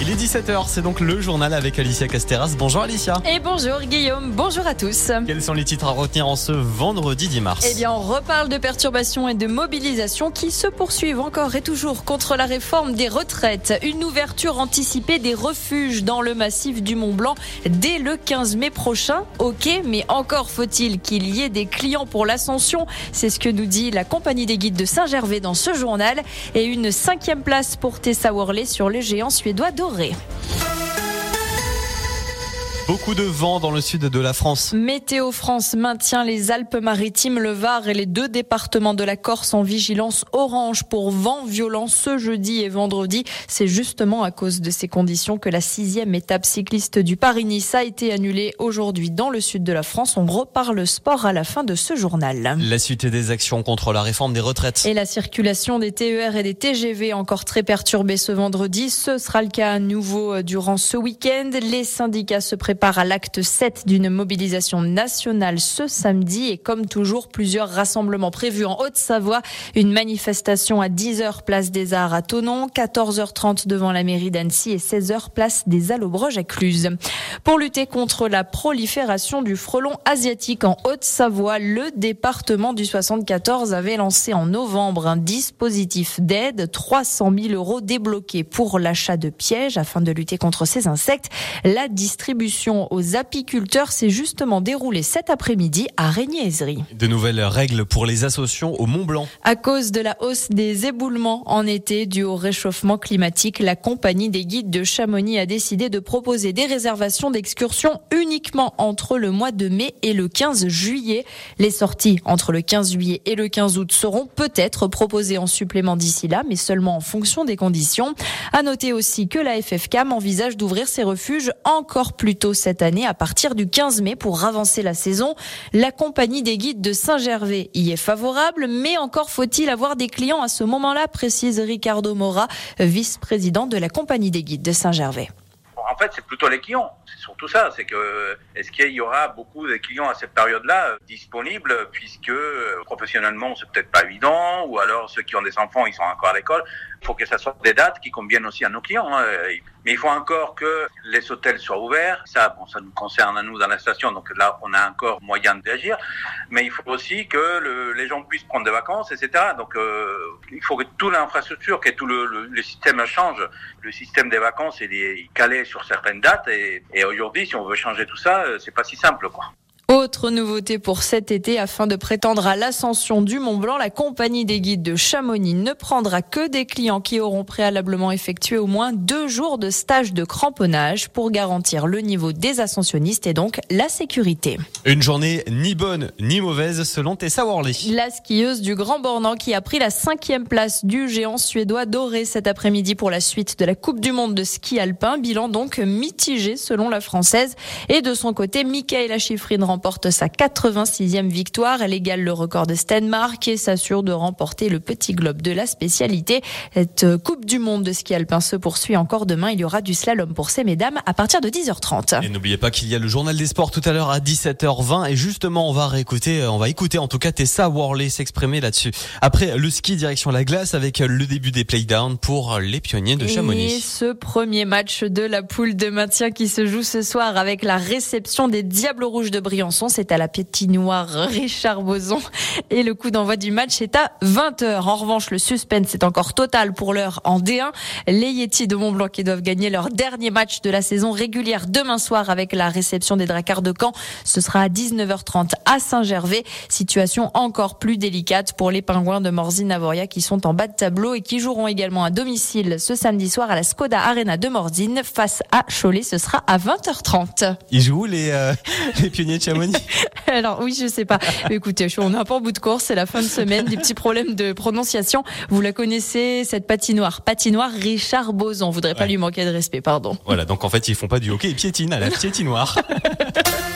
Il est 17h, c'est donc le journal avec Alicia Casteras. Bonjour Alicia. Et bonjour Guillaume, bonjour à tous. Quels sont les titres à retenir en ce vendredi 10 mars Eh bien, on reparle de perturbations et de mobilisations qui se poursuivent encore et toujours contre la réforme des retraites. Une ouverture anticipée des refuges dans le massif du Mont Blanc dès le 15 mai prochain. Ok, mais encore faut-il qu'il y ait des clients pour l'ascension. C'est ce que nous dit la compagnie des guides de Saint-Gervais dans ce journal. Et une cinquième place pour Tessa Worley sur le géant suédois doré. Beaucoup de vent dans le sud de la France. Météo France maintient les Alpes-Maritimes, le Var et les deux départements de la Corse en vigilance orange pour vent violent ce jeudi et vendredi. C'est justement à cause de ces conditions que la sixième étape cycliste du Paris-Nice a été annulée aujourd'hui dans le sud de la France. On reparle sport à la fin de ce journal. La suite des actions contre la réforme des retraites. Et la circulation des TER et des TGV encore très perturbée ce vendredi. Ce sera le cas à nouveau durant ce week-end. Les syndicats se préparent prépare à l'acte 7 d'une mobilisation nationale ce samedi et comme toujours plusieurs rassemblements prévus en Haute-Savoie. Une manifestation à 10h place des Arts à Tonon, 14h30 devant la mairie d'Annecy et 16h place des Allobroges à Cluse. Pour lutter contre la prolifération du frelon asiatique en Haute-Savoie, le département du 74 avait lancé en novembre un dispositif d'aide, 300 000 euros débloqués pour l'achat de pièges afin de lutter contre ces insectes. La distribution aux apiculteurs s'est justement déroulée cet après-midi à Régnier-Ezry. De nouvelles règles pour les associations au Mont Blanc. À cause de la hausse des éboulements en été dû au réchauffement climatique, la compagnie des guides de Chamonix a décidé de proposer des réservations d'excursions uniquement entre le mois de mai et le 15 juillet. Les sorties entre le 15 juillet et le 15 août seront peut-être proposées en supplément d'ici là, mais seulement en fonction des conditions. À noter aussi que la FFCAM envisage d'ouvrir ses refuges encore plus tôt cette année à partir du 15 mai pour avancer la saison. La compagnie des guides de Saint-Gervais y est favorable, mais encore faut-il avoir des clients à ce moment-là, précise Ricardo Mora, vice-président de la compagnie des guides de Saint-Gervais en fait, c'est plutôt les clients. C'est surtout ça. C'est que est-ce qu'il y aura beaucoup de clients à cette période-là euh, disponibles, puisque euh, professionnellement, c'est peut-être pas évident, ou alors ceux qui ont des enfants, ils sont encore à l'école. Il faut que ça soit des dates qui conviennent aussi à nos clients. Hein. Mais il faut encore que les hôtels soient ouverts. Ça, bon, ça nous concerne à nous dans la station, donc là, on a encore moyen d'agir. Mais il faut aussi que le, les gens puissent prendre des vacances, etc. Donc, euh, il faut que toute l'infrastructure, que tout le, le, le, système change. Le système des vacances, il est calé sur certaines dates. Et, et aujourd'hui, si on veut changer tout ça, euh, c'est pas si simple, quoi. Autre nouveauté pour cet été, afin de prétendre à l'ascension du Mont Blanc, la compagnie des guides de Chamonix ne prendra que des clients qui auront préalablement effectué au moins deux jours de stage de cramponnage pour garantir le niveau des ascensionnistes et donc la sécurité. Une journée ni bonne ni mauvaise selon Tessa Worley. La skieuse du Grand Bornand qui a pris la cinquième place du géant suédois doré cet après-midi pour la suite de la Coupe du Monde de ski alpin. Bilan donc mitigé selon la française. Et de son côté, Michaela Schifrin remporte sa 86e victoire. Elle égale le record de Stenmark et s'assure de remporter le petit globe de la spécialité. Cette Coupe du Monde de ski alpin se poursuit encore demain. Il y aura du slalom pour ces mesdames à partir de 10h30. Et n'oubliez pas qu'il y a le journal des sports tout à l'heure à 17h20 et justement on va réécouter, on va écouter en tout cas Tessa Worley s'exprimer là-dessus. Après le ski direction la glace avec le début des playdowns pour les pionniers de Chamonix. Et ce premier match de la poule de maintien qui se joue ce soir avec la réception des Diables Rouges de Briançon c'est à la noire Richard Boson. Et le coup d'envoi du match est à 20h. En revanche, le suspense est encore total pour l'heure en D1. Les Yetis de Montblanc qui doivent gagner leur dernier match de la saison régulière demain soir avec la réception des Dracards de Caen. Ce sera à 19h30 à Saint-Gervais. Situation encore plus délicate pour les pingouins de Morzine Navoria qui sont en bas de tableau et qui joueront également à domicile ce samedi soir à la Skoda Arena de Morzine face à Cholet. Ce sera à 20h30. Ils jouent les, euh, les pionniers de Alors oui, je sais pas. Écoutez, on est un peu en bout de course, c'est la fin de semaine, des petits problèmes de prononciation. Vous la connaissez, cette patinoire? Patinoire Richard Boson. On voudrait pas lui manquer de respect, pardon. Voilà, donc en fait, ils font pas du hockey, ils piétinent à la piétinoire.